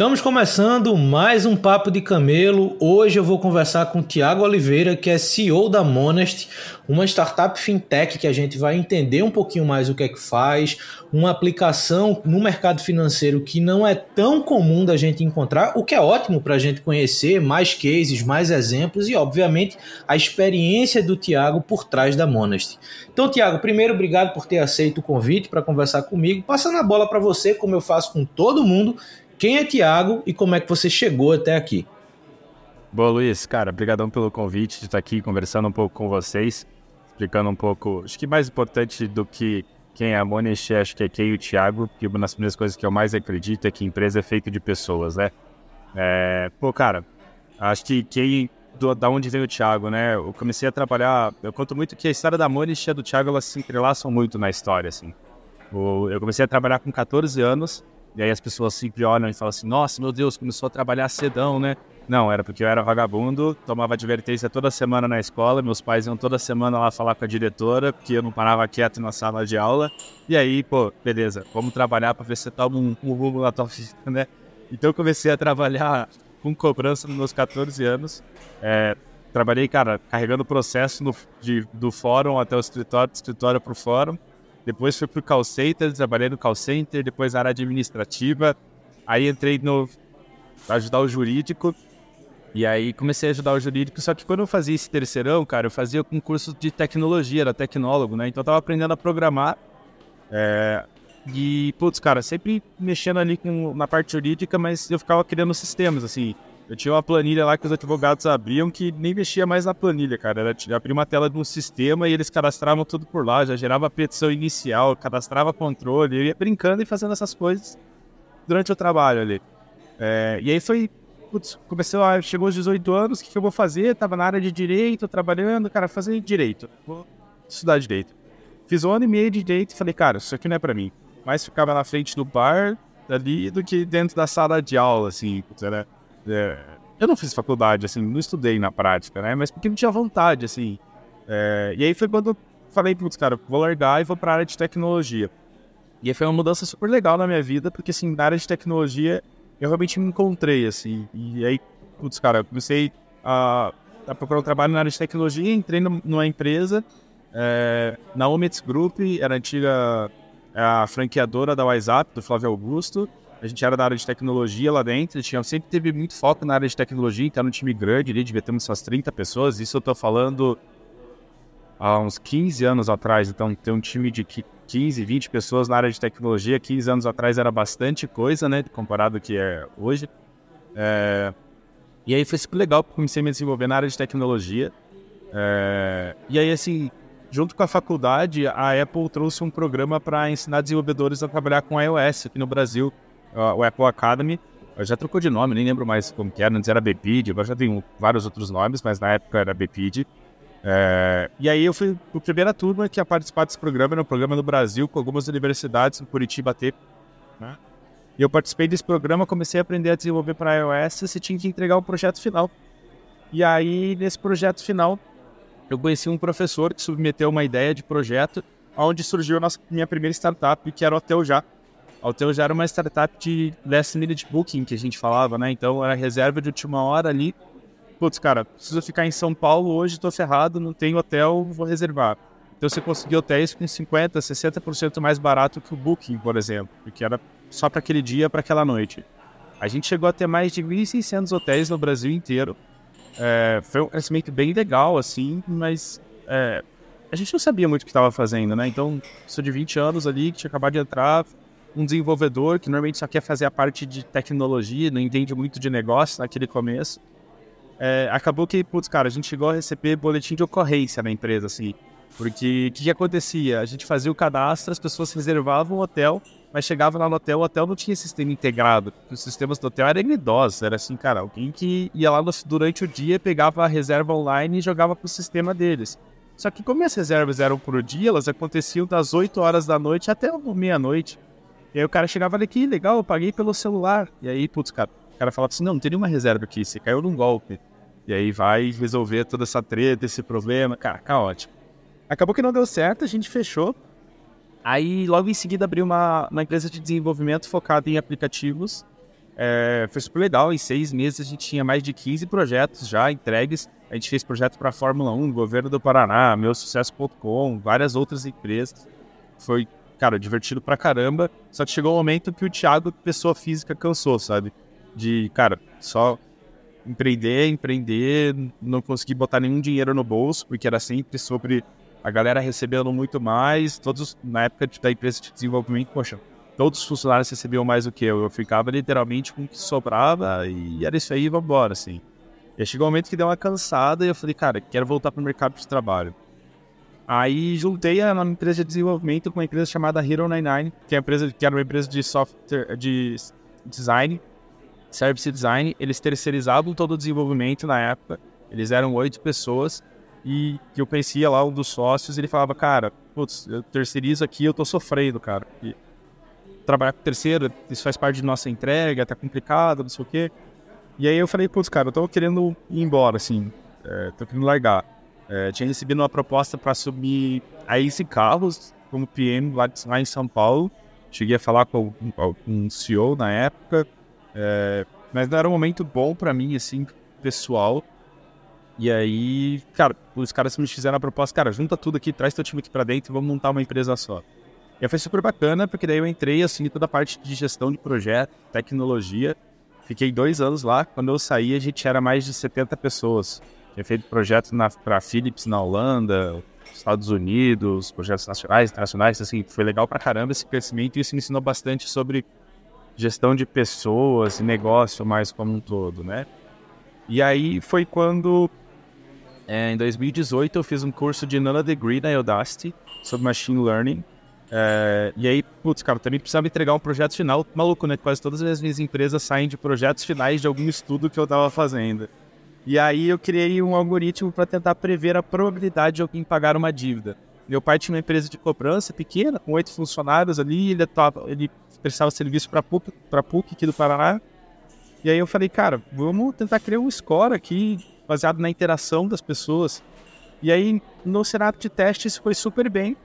Estamos começando mais um Papo de Camelo. Hoje eu vou conversar com o Tiago Oliveira, que é CEO da Monest, uma startup fintech que a gente vai entender um pouquinho mais o que é que faz, uma aplicação no mercado financeiro que não é tão comum da gente encontrar, o que é ótimo para a gente conhecer mais cases, mais exemplos e, obviamente, a experiência do Tiago por trás da Monest. Então, Tiago, primeiro, obrigado por ter aceito o convite para conversar comigo. Passando a bola para você, como eu faço com todo mundo, quem é Tiago e como é que você chegou até aqui? Boa, Luiz. Cara, obrigadão pelo convite de estar aqui conversando um pouco com vocês, explicando um pouco. Acho que mais importante do que quem é a Monest, acho que é quem e o Thiago, que uma das primeiras coisas que eu mais acredito é que empresa é feita de pessoas, né? É, pô, cara, acho que quem do, da onde vem o Thiago, né? Eu comecei a trabalhar. Eu conto muito que a história da Monest e a do Thiago elas se entrelaçam muito na história, assim. Eu comecei a trabalhar com 14 anos e aí as pessoas sempre olham e falam assim: nossa, meu Deus, começou a trabalhar cedão, né? Não, era porque eu era vagabundo, tomava advertência toda semana na escola, meus pais iam toda semana lá falar com a diretora, porque eu não parava quieto na sala de aula. E aí, pô, beleza, vamos trabalhar para ver se você toma um, um rumo na tua vida, né? Então eu comecei a trabalhar com cobrança nos meus 14 anos. É, trabalhei, cara, carregando o processo no, de, do fórum até o escritório, do escritório para o fórum. Depois fui pro call center, trabalhei no call center, depois na área administrativa. Aí entrei no pra ajudar o jurídico. E aí comecei a ajudar o jurídico, só que quando eu fazia esse terceirão, cara, eu fazia um curso de tecnologia, era tecnólogo, né? Então eu tava aprendendo a programar. É... E, putz, cara, sempre mexendo ali com, na parte jurídica, mas eu ficava criando sistemas, assim. Eu tinha uma planilha lá que os advogados abriam que nem mexia mais na planilha, cara. Era abrir uma tela de um sistema e eles cadastravam tudo por lá, já gerava a petição inicial, cadastrava controle, eu ia brincando e fazendo essas coisas durante o trabalho ali. É, e aí foi, putz, lá, chegou aos 18 anos, o que, que eu vou fazer? Tava na área de direito, trabalhando, cara, fazer direito, vou estudar direito. Fiz um ano e meio de direito e falei, cara, isso aqui não é para mim. Mais ficava na frente do bar ali do que dentro da sala de aula, assim, putz, era é, eu não fiz faculdade, assim, não estudei na prática, né? Mas porque não tinha vontade, assim. É, e aí foi quando eu falei, putz, cara, vou largar e vou para a área de tecnologia. E aí foi uma mudança super legal na minha vida, porque, assim, na área de tecnologia eu realmente me encontrei, assim. E aí, putz, cara, eu comecei a, a procurar um trabalho na área de tecnologia, entrei numa empresa, é, na Omets Group, era a antiga a franqueadora da WhatsApp, do Flávio Augusto. A gente era da área de tecnologia lá dentro, tinha, sempre teve muito foco na área de tecnologia, então era um time grande ali, devia ter umas 30 pessoas. Isso eu tô falando há uns 15 anos atrás, então ter um time de 15, 20 pessoas na área de tecnologia, 15 anos atrás era bastante coisa, né, comparado ao que é hoje. É... E aí foi super legal, porque comecei a me desenvolver na área de tecnologia. É... E aí, assim, junto com a faculdade, a Apple trouxe um programa para ensinar desenvolvedores a trabalhar com iOS aqui no Brasil o Apple Academy. Já trocou de nome, nem lembro mais como que era, antes era BPID, agora já tem vários outros nomes, mas na época era BPID. É, e aí eu fui a primeira turma que ia participar desse programa, era um programa no Brasil com algumas universidades, no Curitiba T. Né? E eu participei desse programa, comecei a aprender a desenvolver para iOS, você tinha que entregar um projeto final. E aí, nesse projeto final, eu conheci um professor que submeteu uma ideia de projeto, onde surgiu a nossa, minha primeira startup, que era o Hotel Já. A Hotel já era uma startup de last minute booking que a gente falava, né? Então era reserva de última hora ali. Putz, cara, preciso ficar em São Paulo hoje, tô ferrado, não tenho hotel, vou reservar. Então você conseguia hotéis com 50%, 60% mais barato que o Booking, por exemplo, porque era só para aquele dia, para aquela noite. A gente chegou a ter mais de 1.600 hotéis no Brasil inteiro. É, foi um crescimento bem legal, assim, mas é, a gente não sabia muito o que estava fazendo, né? Então, sou de 20 anos ali, que tinha acabado de entrar, um desenvolvedor que normalmente só quer fazer a parte de tecnologia, não entende muito de negócio naquele começo. é, acabou que, putz, cara, a gente chegou a receber boletim de ocorrência na empresa, assim. Porque o que, que, acontecia? A gente fazia o cadastro, as pessoas reservavam o hotel, mas chegava lá no hotel, o hotel não tinha sistema integrado. Os sistemas do hotel eram idosos, era assim, cara, alguém que ia lá no, durante o dia, pegava a reserva online e jogava pro sistema deles. Só que como as reservas eram por dia, elas aconteciam das 8 horas da noite até meia-noite. E aí o cara chegava ali, que legal, eu paguei pelo celular. E aí, putz, cara, o cara falava assim, não, não tem nenhuma reserva aqui, você caiu num golpe. E aí vai resolver toda essa treta, esse problema, cara, caótico. Acabou que não deu certo, a gente fechou. Aí logo em seguida abriu uma, uma empresa de desenvolvimento focada em aplicativos. É, foi super legal, em seis meses a gente tinha mais de 15 projetos já entregues. A gente fez projeto para a Fórmula 1, Governo do Paraná, Meusucesso.com, várias outras empresas. Foi, cara, divertido pra caramba. Só que chegou um momento que o Thiago, pessoa física, cansou, sabe? De, cara, só empreender, empreender, não consegui botar nenhum dinheiro no bolso, porque era sempre sobre a galera recebendo muito mais. Todos, na época da empresa de desenvolvimento, poxa, todos os funcionários recebiam mais do que eu. Eu ficava literalmente com o que sobrava e era isso aí, vamos embora, assim. E chegou um momento que deu uma cansada e eu falei, cara, quero voltar para o mercado de trabalho. Aí juntei a uma empresa de desenvolvimento com uma empresa chamada Hero 99, que, é que era uma empresa de software, de design, service design. Eles terceirizavam todo o desenvolvimento na época. Eles eram oito pessoas e que eu conhecia lá um dos sócios, ele falava, cara, putz, eu terceirizo aqui, eu tô sofrendo, cara. E trabalhar com terceiro, isso faz parte de nossa entrega, tá complicado, não sei o quê. E aí eu falei, putz, cara, eu tô querendo ir embora, assim, é, tô querendo largar. É, tinha recebido uma proposta para assumir a Easy Carros como PM lá, lá, em São Paulo. Cheguei a falar com, com um CEO na época, é, mas não era um momento bom para mim, assim, pessoal. E aí, cara, os caras me fizeram a proposta, cara, junta tudo aqui, traz teu time aqui pra dentro e vamos montar uma empresa só. E foi super bacana, porque daí eu entrei, assim, toda a parte de gestão de projeto, tecnologia. Fiquei dois anos lá. Quando eu saí, a gente era mais de 70 pessoas. Tinha feito projetos para Philips na Holanda, Estados Unidos, projetos nacionais, internacionais, assim, foi legal pra caramba esse crescimento e isso me ensinou bastante sobre gestão de pessoas e negócio mais como um todo, né? E aí foi quando é, em 2018 eu fiz um curso de Nano Degree na Udacity sobre Machine Learning. É, e aí, putz, cara, também precisava entregar um projeto final. Maluco, né? Quase todas as minhas empresas saem de projetos finais de algum estudo que eu estava fazendo. E aí eu criei um algoritmo para tentar prever a probabilidade de alguém pagar uma dívida. Meu pai tinha uma empresa de cobrança pequena, com oito funcionários ali, ele, tava, ele prestava serviço para PUC, PUC aqui do Paraná. E aí eu falei, cara, vamos tentar criar um score aqui baseado na interação das pessoas. E aí, no cenário de teste, isso foi super bem.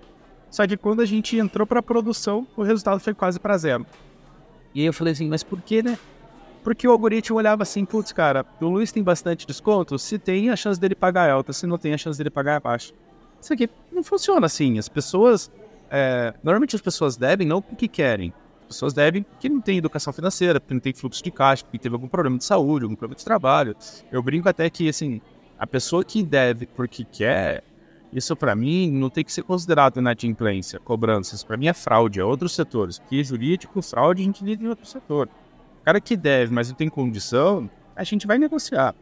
Só que quando a gente entrou para produção, o resultado foi quase para zero. E aí eu falei assim, mas por que, né? Porque o algoritmo olhava assim, putz, cara, o Luiz tem bastante desconto, se tem, a chance dele pagar é alta, se não tem, a chance dele pagar é baixa. Isso aqui não funciona assim. As pessoas. É, normalmente as pessoas devem não porque querem. As pessoas devem porque não tem educação financeira, porque não tem fluxo de caixa, porque teve algum problema de saúde, algum problema de trabalho. Eu brinco até que, assim, a pessoa que deve porque quer, isso para mim não tem que ser considerado inadimplência, cobranças. Para mim é fraude, é outros setores. Porque jurídico, fraude, a gente lida em outro setor. Cara que deve, mas não tem condição, a gente vai negociar.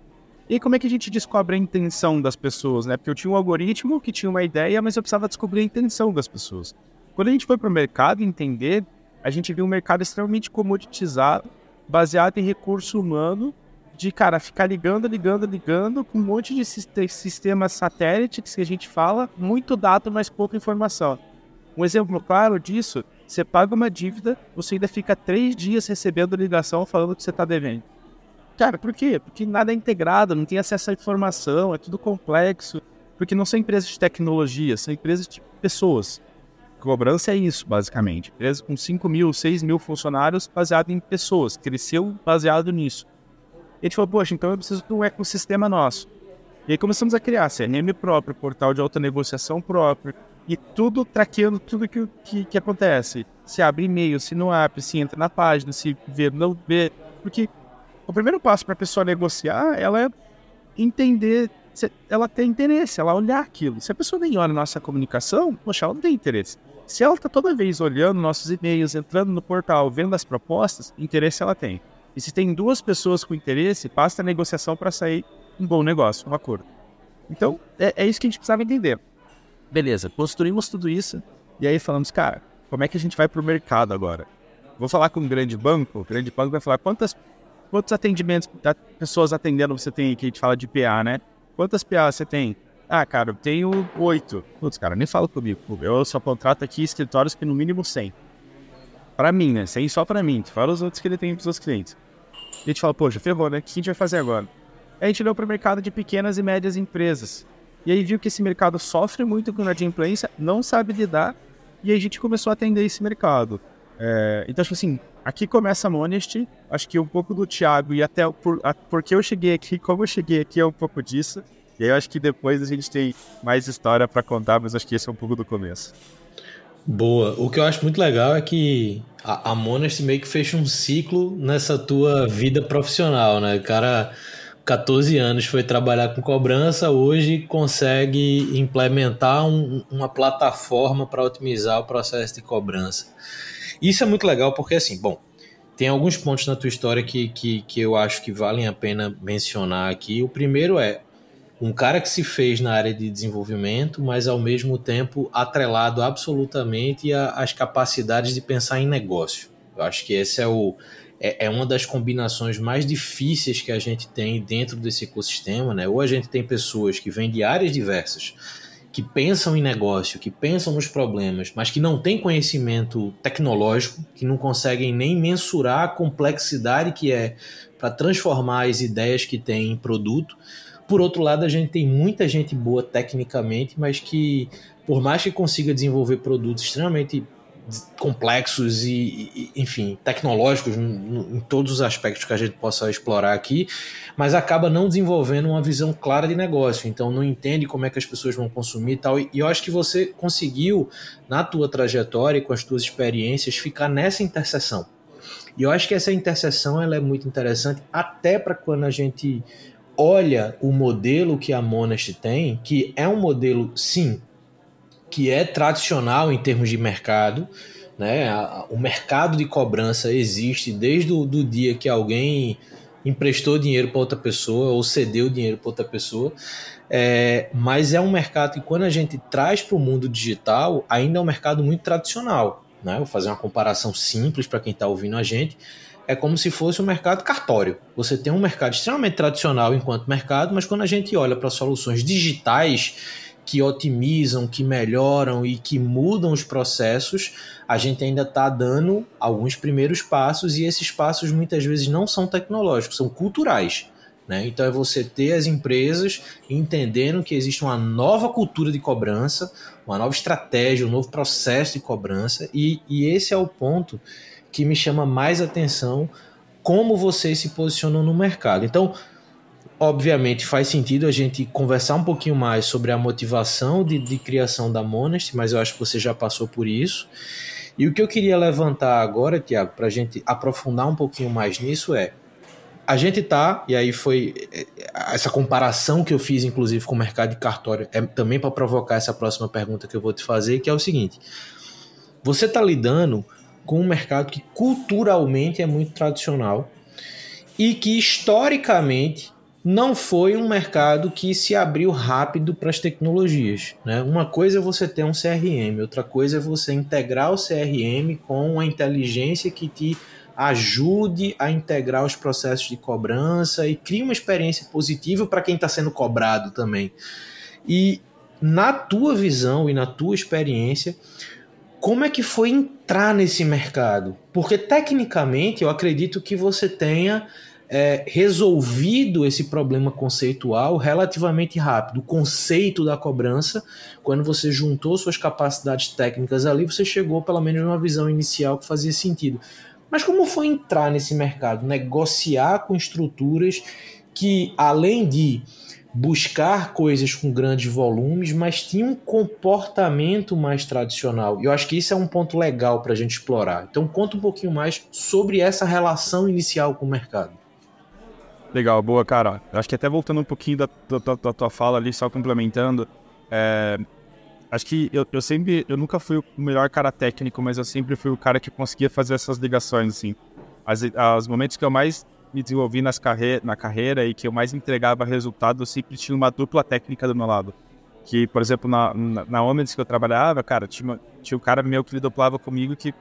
E como é que a gente descobre a intenção das pessoas, né? Porque eu tinha um algoritmo que tinha uma ideia, mas eu precisava descobrir a intenção das pessoas. Quando a gente foi para o mercado entender a gente viu um mercado extremamente comoditizado, baseado em recurso humano, de, cara, ficar ligando, ligando, ligando, com um monte de sistemas satélites que a gente fala, muito dado, mas pouca informação. Um exemplo claro disso, você paga uma dívida, você ainda fica três dias recebendo ligação falando que você está devendo. Cara, por quê? Porque nada é integrado, não tem acesso à informação, é tudo complexo. Porque não são empresas de tecnologia, são empresas de pessoas. Cobrança é isso, basicamente. Empresa com 5 mil, 6 mil funcionários baseado em pessoas. Cresceu baseado nisso. E a gente falou, poxa, então eu preciso de um ecossistema nosso. E aí começamos a criar CRM próprio, portal de alta negociação próprio, e tudo traqueando tudo que, que, que acontece. Se abre e-mail, se não abre, se entra na página, se vê, não vê. Porque o primeiro passo para a pessoa negociar, ela é entender, ela tem interesse, ela olhar aquilo. Se a pessoa nem olha nossa comunicação, poxa, ela não tem interesse. Se ela está toda vez olhando nossos e-mails, entrando no portal, vendo as propostas, interesse ela tem. E se tem duas pessoas com interesse, basta a negociação para sair um bom negócio, um acordo. Então, é, é isso que a gente precisava entender. Beleza, construímos tudo isso e aí falamos, cara, como é que a gente vai para o mercado agora? Vou falar com um grande banco, o grande banco vai falar quantas, quantos atendimentos, pessoas atendendo você tem, que a gente fala de PA, né? Quantas PA você tem? Ah, cara, eu tenho oito. Putz, cara, nem fala comigo. Eu só contrato aqui escritórios que no mínimo 100. Para mim, né? 100 só para mim. Fora os outros que ele tem pros seus clientes. E a gente fala, poxa, ferrou, né? O que a gente vai fazer agora? A gente olhou para o mercado de pequenas e médias empresas. E aí viu que esse mercado sofre muito com a inadimplência, não sabe lidar, e aí a gente começou a atender esse mercado. É, então, acho que assim, aqui começa a Monest, acho que um pouco do Thiago, e até por, a, porque eu cheguei aqui, como eu cheguei aqui é um pouco disso. E aí eu acho que depois a gente tem mais história para contar, mas acho que esse é um pouco do começo. Boa. O que eu acho muito legal é que a, a Monest meio que fecha um ciclo nessa tua vida profissional, né? Cara, 14 anos, foi trabalhar com cobrança, hoje consegue implementar um, uma plataforma para otimizar o processo de cobrança. Isso é muito legal porque, assim, bom, tem alguns pontos na tua história que, que, que eu acho que valem a pena mencionar aqui. O primeiro é um cara que se fez na área de desenvolvimento, mas ao mesmo tempo atrelado absolutamente às capacidades de pensar em negócio. Eu acho que esse é o é, é, uma das combinações mais difíceis que a gente tem dentro desse ecossistema, né? Ou a gente tem pessoas que vêm de áreas diversas, que pensam em negócio, que pensam nos problemas, mas que não têm conhecimento tecnológico, que não conseguem nem mensurar a complexidade que é para transformar as ideias que têm em produto. Por outro lado, a gente tem muita gente boa tecnicamente, mas que, por mais que consiga desenvolver produtos extremamente complexos e, enfim, tecnológicos em todos os aspectos que a gente possa explorar aqui, mas acaba não desenvolvendo uma visão clara de negócio, então não entende como é que as pessoas vão consumir e tal, e eu acho que você conseguiu, na tua trajetória e com as tuas experiências, ficar nessa interseção. E eu acho que essa interseção ela é muito interessante, até para quando a gente olha o modelo que a Monast tem, que é um modelo, sim, que é tradicional em termos de mercado, né? O mercado de cobrança existe desde o dia que alguém emprestou dinheiro para outra pessoa ou cedeu dinheiro para outra pessoa. É, mas é um mercado que, quando a gente traz para o mundo digital, ainda é um mercado muito tradicional. Né? Vou fazer uma comparação simples para quem está ouvindo a gente é como se fosse um mercado cartório. Você tem um mercado extremamente tradicional enquanto mercado, mas quando a gente olha para soluções digitais que otimizam, que melhoram e que mudam os processos, a gente ainda está dando alguns primeiros passos e esses passos muitas vezes não são tecnológicos, são culturais. Né? Então é você ter as empresas entendendo que existe uma nova cultura de cobrança, uma nova estratégia, um novo processo de cobrança, e, e esse é o ponto que me chama mais atenção como vocês se posicionam no mercado. Então, obviamente, faz sentido a gente conversar um pouquinho mais sobre a motivação de, de criação da Monest, mas eu acho que você já passou por isso. E o que eu queria levantar agora, Tiago, para a gente aprofundar um pouquinho mais nisso é a gente tá, e aí foi é, essa comparação que eu fiz, inclusive, com o mercado de cartório, é também para provocar essa próxima pergunta que eu vou te fazer, que é o seguinte: você está lidando com um mercado que culturalmente é muito tradicional e que historicamente não foi um mercado que se abriu rápido para as tecnologias. Né? Uma coisa é você ter um CRM, outra coisa é você integrar o CRM com a inteligência que te ajude a integrar os processos de cobrança e crie uma experiência positiva para quem está sendo cobrado também. E na tua visão e na tua experiência, como é que foi entrar nesse mercado? Porque tecnicamente eu acredito que você tenha é, resolvido esse problema conceitual relativamente rápido. O conceito da cobrança, quando você juntou suas capacidades técnicas ali, você chegou pelo menos numa visão inicial que fazia sentido. Mas como foi entrar nesse mercado? Negociar com estruturas que, além de buscar coisas com grandes volumes, mas tinha um comportamento mais tradicional. E eu acho que isso é um ponto legal para a gente explorar. Então, conta um pouquinho mais sobre essa relação inicial com o mercado. Legal, boa, cara. Acho que até voltando um pouquinho da, da, da tua fala ali, só complementando, é, acho que eu, eu, sempre, eu nunca fui o melhor cara técnico, mas eu sempre fui o cara que conseguia fazer essas ligações, assim. As, os momentos que eu mais me desenvolvi nas carre na carreira e que eu mais entregava resultado, eu sempre tinha uma dupla técnica do meu lado. Que, por exemplo, na, na, na que eu trabalhava, cara, tinha, tinha um cara meu que duplava comigo que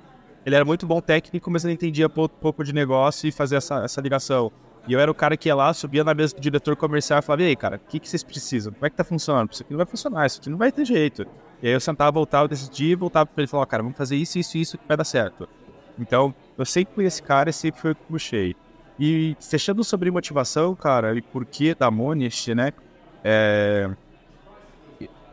ele era muito bom técnico, mas ele entendia pouco, pouco de negócio e fazia essa, essa ligação. E eu era o cara que ia lá, subia na mesa do diretor comercial e falava, e aí, cara, o que, que vocês precisam? Como é que tá funcionando? Isso aqui não vai funcionar, isso aqui não vai ter jeito. E aí eu sentava, voltava, decidia, voltava pra ele e falava, cara, vamos fazer isso, isso, isso que vai dar certo. Então, eu sempre fui esse cara e sempre fui o que puxei. E fechando sobre motivação, cara, e por que da Monist, né? É...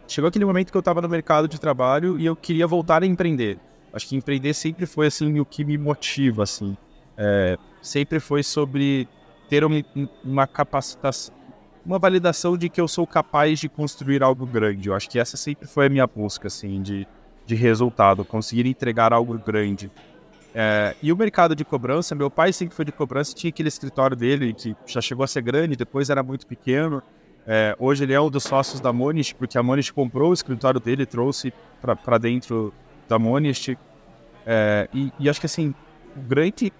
Chegou aquele momento que eu estava no mercado de trabalho e eu queria voltar a empreender. Acho que empreender sempre foi, assim, o que me motiva, assim. É... Sempre foi sobre ter uma, uma capacitação, uma validação de que eu sou capaz de construir algo grande. Eu acho que essa sempre foi a minha busca, assim, de, de resultado, conseguir entregar algo grande. É, e o mercado de cobrança, meu pai sempre foi de cobrança, tinha aquele escritório dele que já chegou a ser grande, depois era muito pequeno. É, hoje ele é um dos sócios da Monist, porque a Monist comprou o escritório dele trouxe para dentro da Monist. É, e, e, acho que assim, o grande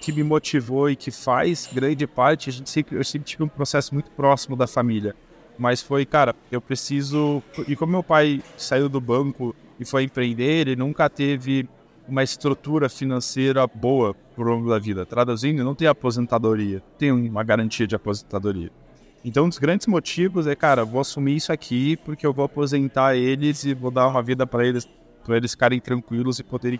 que me motivou e que faz grande parte, a gente sempre, eu sempre tive um processo muito próximo da família. Mas foi, cara, eu preciso. E como meu pai saiu do banco e foi empreender, ele nunca teve uma estrutura financeira boa por longo da vida. Traduzindo, não tem aposentadoria, tem uma garantia de aposentadoria. Então, um dos grandes motivos é, cara, vou assumir isso aqui porque eu vou aposentar eles e vou dar uma vida para eles, para eles ficarem tranquilos e poderem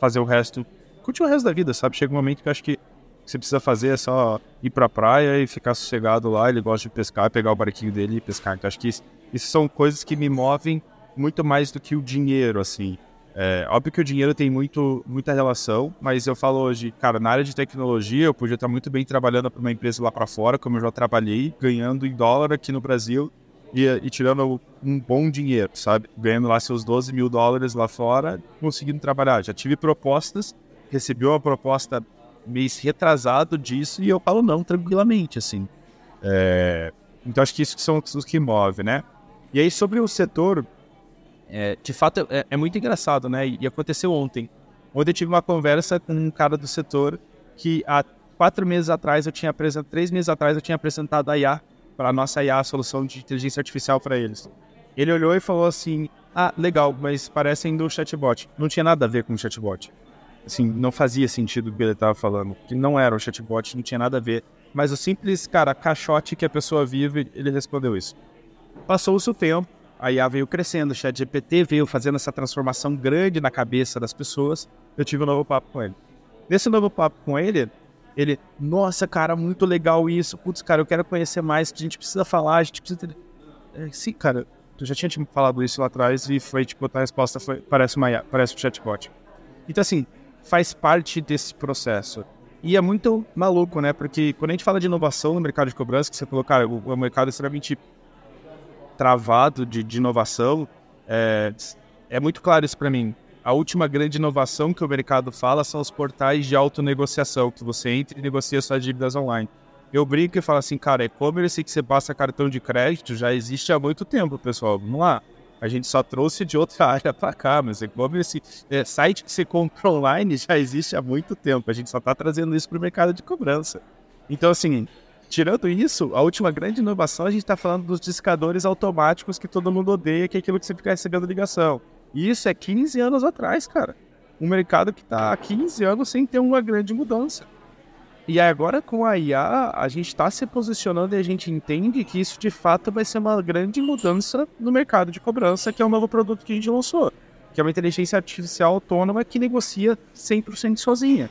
fazer o resto, curtir o resto da vida, sabe? Chega um momento que eu acho que você precisa fazer é só ir pra praia e ficar sossegado lá. Ele gosta de pescar, pegar o barquinho dele e pescar. Então, acho que isso, isso são coisas que me movem muito mais do que o dinheiro, assim. É, óbvio que o dinheiro tem muito, muita relação, mas eu falo hoje, cara, na área de tecnologia eu podia estar muito bem trabalhando para uma empresa lá para fora, como eu já trabalhei, ganhando em dólar aqui no Brasil e, e, tirando um bom dinheiro, sabe? Ganhando lá seus 12 mil dólares lá fora, conseguindo trabalhar. Já tive propostas, recebi uma proposta mês retrasado disso e eu falo não tranquilamente, assim. É, então acho que isso são os que move, né? E aí sobre o setor, é, de fato, é, é, muito engraçado, né? E, aconteceu ontem. Ontem eu tive uma conversa com um cara do setor que há quatro meses atrás eu tinha apresentado, três meses atrás eu tinha apresentado a IA, para a nossa IA, a solução de inteligência artificial para eles. Ele olhou e falou assim: Ah, legal, mas parece ainda um chatbot. Não tinha nada a ver com o chatbot. Assim, não fazia sentido o que ele estava falando, que não era um chatbot, não tinha nada a ver. Mas o simples, cara, caixote que a pessoa vive, ele respondeu isso. Passou-se o tempo, a IA veio crescendo, o ChatGPT veio fazendo essa transformação grande na cabeça das pessoas. Eu tive um novo papo com ele. Nesse novo papo com ele, ele, nossa, cara, muito legal isso. Putz, cara, eu quero conhecer mais. A gente precisa falar, a gente precisa. É, sim, cara, tu já tinha te falado isso lá atrás e foi, tipo, a resposta foi: parece, uma parece um chatbot. Então, assim, faz parte desse processo. E é muito maluco, né? Porque quando a gente fala de inovação no mercado de cobrança, que você falou, cara, o, o mercado é extremamente travado de, de inovação, é, é muito claro isso para mim. A última grande inovação que o mercado fala são os portais de autonegociação, que você entra e negocia suas dívidas online. Eu brinco e falo assim, cara, e-commerce que você passa cartão de crédito já existe há muito tempo, pessoal. Vamos lá. A gente só trouxe de outra área para cá, mas e-commerce, é, site que você compra online já existe há muito tempo. A gente só está trazendo isso para o mercado de cobrança. Então, assim, Tirando isso, a última grande inovação, a gente está falando dos discadores automáticos que todo mundo odeia, que é aquilo que você fica recebendo ligação. E isso é 15 anos atrás, cara. Um mercado que está há 15 anos sem ter uma grande mudança. E agora com a IA, a gente está se posicionando e a gente entende que isso de fato vai ser uma grande mudança no mercado de cobrança, que é o novo produto que a gente lançou. Que é uma inteligência artificial autônoma que negocia 100% sozinha.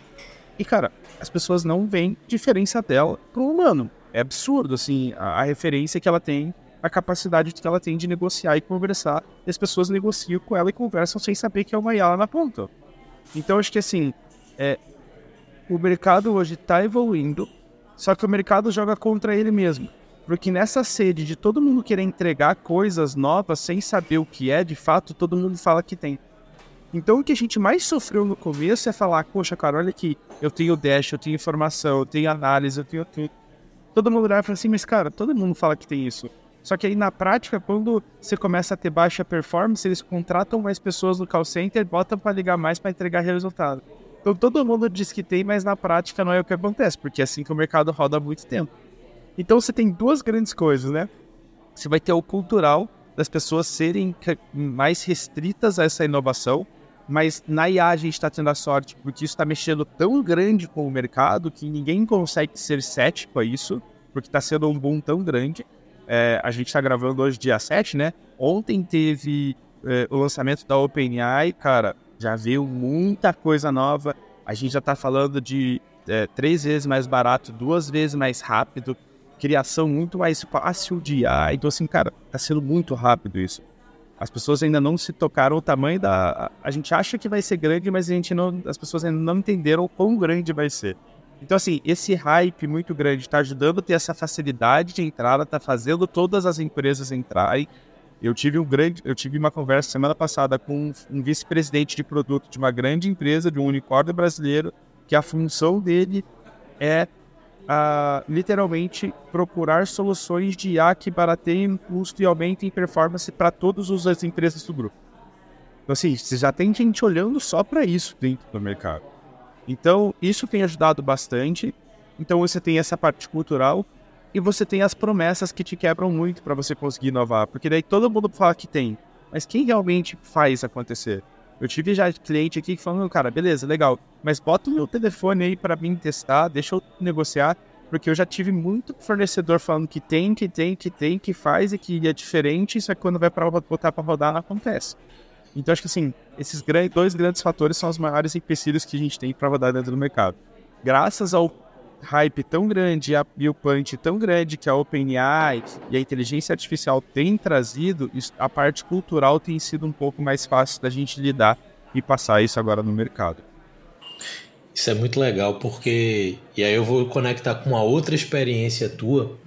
E, cara, as pessoas não veem diferença dela pro humano. É absurdo, assim, a, referência que ela tem, a capacidade que ela tem de negociar e conversar. E as pessoas negociam com ela e conversam sem saber que é uma IA lá na ponta. Então, acho que, assim, é, o mercado hoje está evoluindo, só que o mercado joga contra ele mesmo. Porque nessa sede de todo mundo querer entregar coisas novas sem saber o que é, de fato, todo mundo fala que tem. Então o que a gente mais sofreu no começo é falar, poxa, cara, olha aqui, eu tenho dash, eu tenho informação, eu tenho análise, eu tenho tudo. Todo mundo olhar e fala assim, mas cara, todo mundo fala que tem isso. Só que aí na prática, quando você começa a ter baixa performance, eles contratam mais pessoas no call center, botam para ligar mais para entregar resultado. Então todo mundo diz que tem, mas na prática não é o que acontece, porque é assim que o mercado roda há muito tempo. Então você tem duas grandes coisas, né? Você vai ter o cultural das pessoas serem mais restritas a essa inovação, mas na IA a gente está tendo a sorte porque isso está mexendo tão grande com o mercado que ninguém consegue ser cético a isso, porque está sendo um boom tão grande. É, a gente está gravando hoje dia 7, né? Ontem teve é, o lançamento da OpenAI, cara, já veio muita coisa nova. A gente já está falando de é, três vezes mais barato, duas vezes mais rápido criação muito mais fácil de IA. Então, assim, cara, tá sendo muito rápido isso. As pessoas ainda não se tocaram o tamanho da. A gente acha que vai ser grande, mas a gente não. As pessoas ainda não entenderam o quão grande vai ser. Então, assim, esse hype muito grande está ajudando a ter essa facilidade de entrada, está fazendo todas as empresas entrarem. Eu tive um grande, eu tive uma conversa semana passada com um vice-presidente de produto de uma grande empresa, de um unicórnio brasileiro, que a função dele é a literalmente procurar soluções de IA que barateiem custo e aumentem performance para todas as empresas do grupo. Então, assim, você já tem gente olhando só para isso dentro do mercado. Então, isso tem ajudado bastante. Então, você tem essa parte cultural e você tem as promessas que te quebram muito para você conseguir inovar. Porque daí todo mundo fala que tem, mas quem realmente faz acontecer? Eu tive já cliente aqui falando, cara, beleza, legal, mas bota o meu telefone aí para mim testar, deixa eu negociar, porque eu já tive muito fornecedor falando que tem, que tem, que tem, que faz e que é diferente, isso é quando vai para botar para rodar não acontece. Então acho que assim, esses dois grandes fatores são os maiores empecilhos que a gente tem para rodar dentro do mercado. Graças ao hype tão grande e o punch tão grande que a OpenAI e a inteligência artificial têm trazido, a parte cultural tem sido um pouco mais fácil da gente lidar e passar isso agora no mercado. Isso é muito legal porque e aí eu vou conectar com uma outra experiência tua.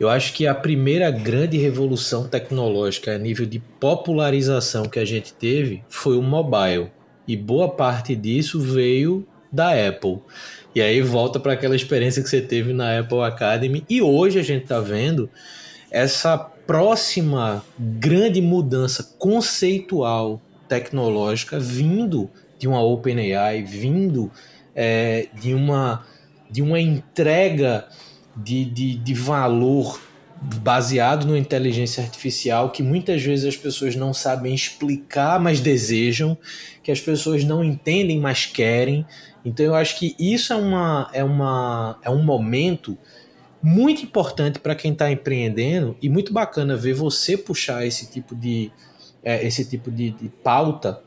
Eu acho que a primeira grande revolução tecnológica a nível de popularização que a gente teve foi o mobile. E boa parte disso veio da Apple. E aí volta para aquela experiência que você teve na Apple Academy. E hoje a gente está vendo essa próxima grande mudança conceitual tecnológica vindo de uma OpenAI, vindo é, de, uma, de uma entrega de, de, de valor baseado na inteligência artificial que muitas vezes as pessoas não sabem explicar, mas desejam, que as pessoas não entendem, mas querem. Então eu acho que isso é, uma, é, uma, é um momento muito importante para quem está empreendendo e muito bacana ver você puxar esse tipo de, é, esse tipo de, de pauta,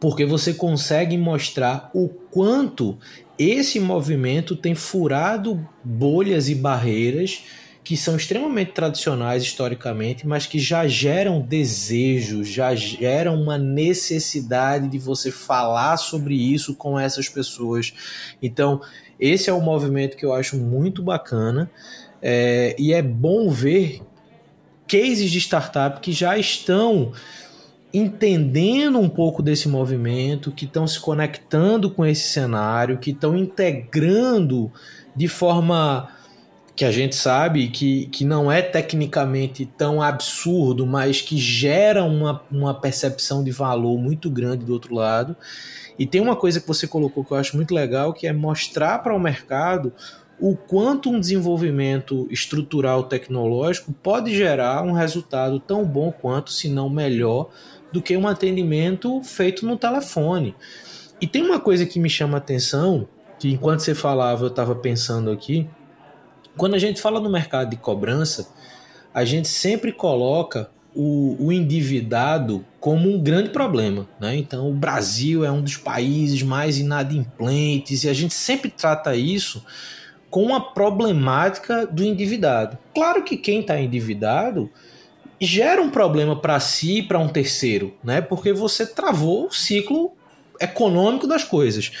porque você consegue mostrar o quanto esse movimento tem furado bolhas e barreiras que são extremamente tradicionais historicamente, mas que já geram desejo, já geram uma necessidade de você falar sobre isso com essas pessoas. Então, esse é um movimento que eu acho muito bacana é, e é bom ver cases de startup que já estão entendendo um pouco desse movimento, que estão se conectando com esse cenário, que estão integrando de forma que a gente sabe que, que não é tecnicamente tão absurdo, mas que gera uma, uma percepção de valor muito grande do outro lado. E tem uma coisa que você colocou que eu acho muito legal, que é mostrar para o mercado o quanto um desenvolvimento estrutural tecnológico pode gerar um resultado tão bom quanto, se não melhor, do que um atendimento feito no telefone. E tem uma coisa que me chama a atenção, que enquanto você falava eu estava pensando aqui, quando a gente fala no mercado de cobrança, a gente sempre coloca o, o, endividado como um grande problema. Né? Então, o Brasil é um dos países mais inadimplentes e a gente sempre trata isso com a problemática do endividado. Claro que quem está endividado gera um problema para si e para um terceiro, né? porque você travou o ciclo econômico das coisas.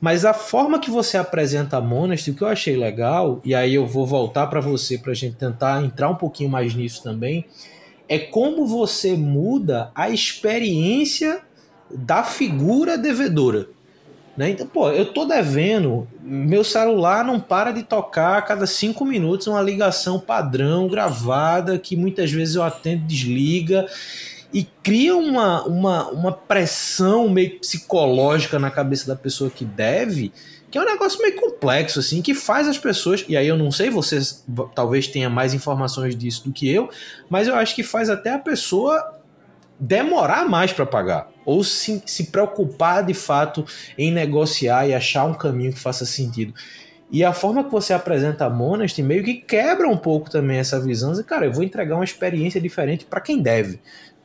Mas a forma que você apresenta a Monasty, o que eu achei legal, e aí eu vou voltar para você para a gente tentar entrar um pouquinho mais nisso também, é como você muda a experiência da figura devedora. Né? Então, pô, eu tô devendo, meu celular não para de tocar a cada cinco minutos uma ligação padrão gravada que muitas vezes eu atendo desliga e cria uma, uma, uma pressão meio psicológica na cabeça da pessoa que deve, que é um negócio meio complexo, assim, que faz as pessoas, e aí eu não sei, vocês talvez tenha mais informações disso do que eu, mas eu acho que faz até a pessoa demorar mais para pagar, ou se, se preocupar de fato em negociar e achar um caminho que faça sentido. E a forma que você apresenta a Monast meio que quebra um pouco também essa visão. Cara, eu vou entregar uma experiência diferente para quem deve,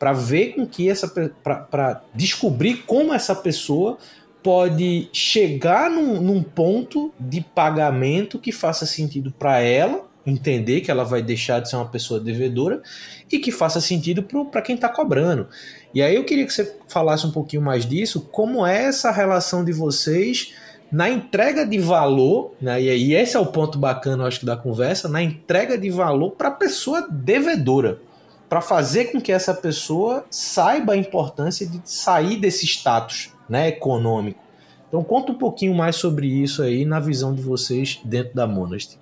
para ver com que essa para descobrir como essa pessoa pode chegar num, num ponto de pagamento que faça sentido para ela, entender que ela vai deixar de ser uma pessoa devedora e que faça sentido para quem está cobrando. E aí eu queria que você falasse um pouquinho mais disso, como é essa relação de vocês na entrega de valor, né, e esse é o ponto bacana, acho que, da conversa, na entrega de valor para a pessoa devedora, para fazer com que essa pessoa saiba a importância de sair desse status né, econômico. Então conta um pouquinho mais sobre isso aí na visão de vocês dentro da Monast.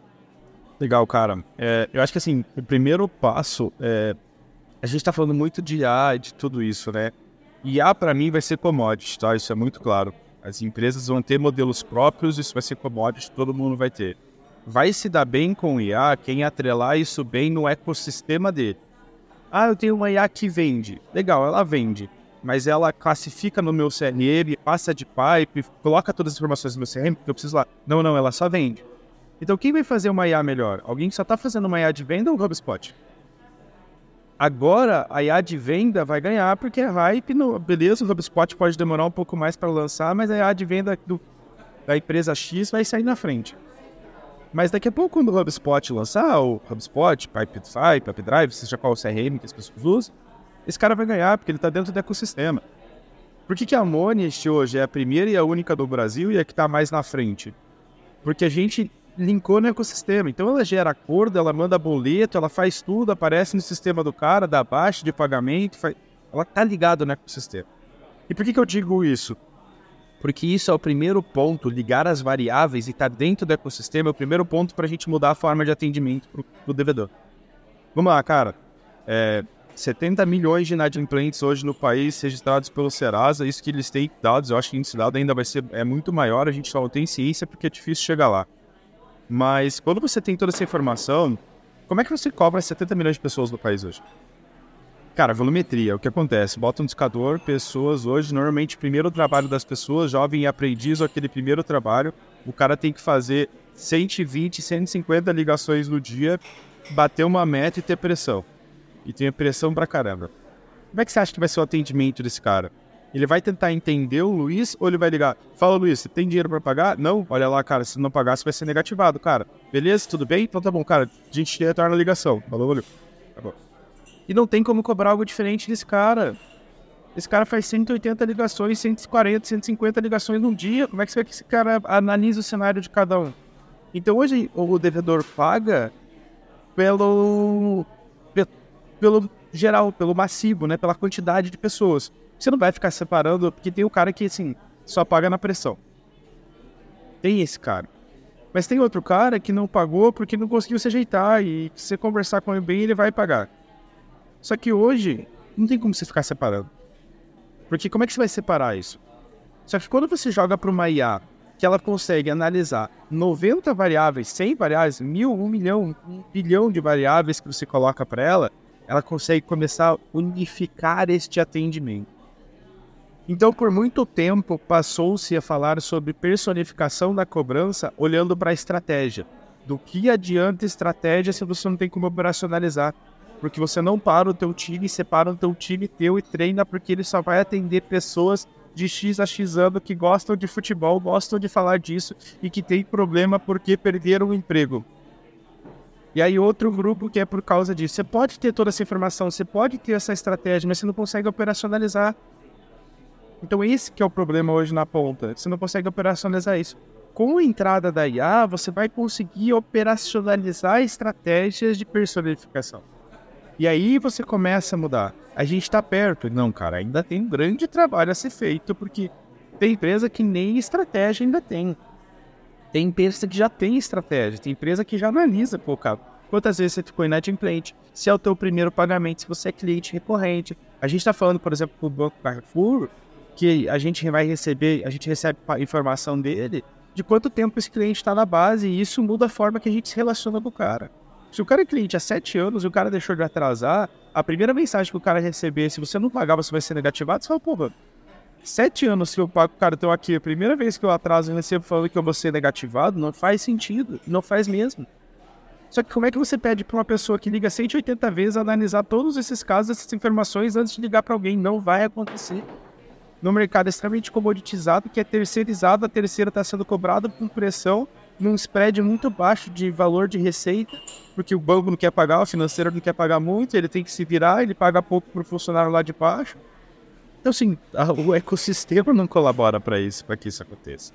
Legal, cara. É, eu acho que assim, o primeiro passo é. A gente está falando muito de IA e de tudo isso, né? IA para mim vai ser commodity, tá? Isso é muito claro. As empresas vão ter modelos próprios, isso vai ser commodity, todo mundo vai ter. Vai se dar bem com IA quem atrelar isso bem no ecossistema dele. Ah, eu tenho uma IA que vende. Legal, ela vende mas ela classifica no meu CRM, passa de pipe, coloca todas as informações no meu CRM, porque eu preciso lá. Não, não, ela só vende. Então quem vai fazer uma IA melhor? Alguém que só está fazendo uma IA de venda ou HubSpot? Agora a IA de venda vai ganhar porque é hype, no, beleza, o HubSpot pode demorar um pouco mais para lançar, mas a IA de venda do, da empresa X vai sair na frente. Mas daqui a pouco, quando o HubSpot lançar, o HubSpot, Pipefy, Pipedrive, seja qual o CRM que as pessoas usam, esse cara vai ganhar, porque ele está dentro do ecossistema. Por que, que a Monist hoje é a primeira e a única do Brasil e a que está mais na frente? Porque a gente linkou no ecossistema. Então ela gera acordo, ela manda boleto, ela faz tudo, aparece no sistema do cara, dá baixa de pagamento, faz... ela tá ligada no ecossistema. E por que, que eu digo isso? Porque isso é o primeiro ponto, ligar as variáveis e estar tá dentro do ecossistema é o primeiro ponto para a gente mudar a forma de atendimento para o devedor. Vamos lá, cara. É, 70 milhões de inadimplentes hoje no país registrados pelo Serasa, isso que eles têm dados, eu acho que esse dado ainda vai ser é muito maior, a gente só não tem ciência porque é difícil chegar lá. Mas quando você tem toda essa informação, como é que você cobra 70 milhões de pessoas no país hoje? Cara, volumetria, o que acontece? Bota um discador, pessoas hoje, normalmente primeiro trabalho das pessoas, jovem aprendiz, ou aquele primeiro trabalho, o cara tem que fazer 120, 150 ligações no dia, bater uma meta e ter pressão e tem pressão pra caramba. Como é que você acha que vai ser o atendimento desse cara? Ele vai tentar entender o Luiz ou ele vai ligar? Fala, Luiz, você tem dinheiro para pagar? Não? Olha lá, cara, se não pagar, você vai ser negativado, cara. Beleza? Tudo bem? Então tá bom, cara. A gente retorna a ligação. Falou, valeu. Tá bom. E não tem como cobrar algo diferente desse cara. Esse cara faz 180 ligações, 140, 150 ligações num dia. Como é que você que esse cara analisa o cenário de cada um? Então hoje o devedor paga pelo pelo geral, pelo massivo, né? Pela quantidade de pessoas. Você não vai ficar separando, porque tem o cara que, assim, só paga na pressão. Tem esse cara. Mas tem outro cara que não pagou porque não conseguiu se ajeitar e se você conversar com ele bem, ele vai pagar. Só que hoje, não tem como você ficar separando. Porque como é que você vai separar isso? Só que quando você joga para uma IA que ela consegue analisar 90 variáveis, 100 variáveis, mil, um milhão, um bilhão de variáveis que você coloca para ela, ela consegue começar a unificar este atendimento. Então, por muito tempo, passou-se a falar sobre personificação da cobrança olhando para a estratégia. Do que adianta estratégia se você não tem como operacionalizar? Porque você não para o teu time, separa o teu time teu e treina porque ele só vai atender pessoas de X a X ano que gostam de futebol, gostam de falar disso e que tem problema porque perderam o emprego. E aí outro grupo que é por causa disso. Você pode ter toda essa informação, você pode ter essa estratégia, mas você não consegue operacionalizar. Então esse que é o problema hoje na ponta. Você não consegue operacionalizar isso. Com a entrada da IA, você vai conseguir operacionalizar estratégias de personificação. E aí você começa a mudar. A gente está perto. Não, cara, ainda tem um grande trabalho a ser feito, porque tem empresa que nem estratégia ainda tem. Tem empresa que já tem estratégia, tem empresa que já analisa, pô, cara, quantas vezes você ficou inadimplente, se é o teu primeiro pagamento, se você é cliente recorrente. A gente está falando, por exemplo, do Banco Carrefour, que a gente vai receber, a gente recebe informação dele de quanto tempo esse cliente está na base e isso muda a forma que a gente se relaciona com o cara. Se o cara é cliente há sete anos e o cara deixou de atrasar, a primeira mensagem que o cara receber, se você não pagar, você vai ser negativado, você fala, pô, sete anos que eu pago o cara, então aqui, a primeira vez que eu atraso e recebo falando que eu vou ser negativado, não faz sentido, não faz mesmo. Só que como é que você pede para uma pessoa que liga 180 vezes analisar todos esses casos, essas informações antes de ligar para alguém? Não vai acontecer no mercado extremamente comoditizado, que é terceirizado, a terceira está sendo cobrada com pressão num spread muito baixo de valor de receita, porque o banco não quer pagar, o financeiro não quer pagar muito, ele tem que se virar, ele paga pouco para o funcionário lá de baixo. Então, assim, o ecossistema não colabora para isso, para que isso aconteça.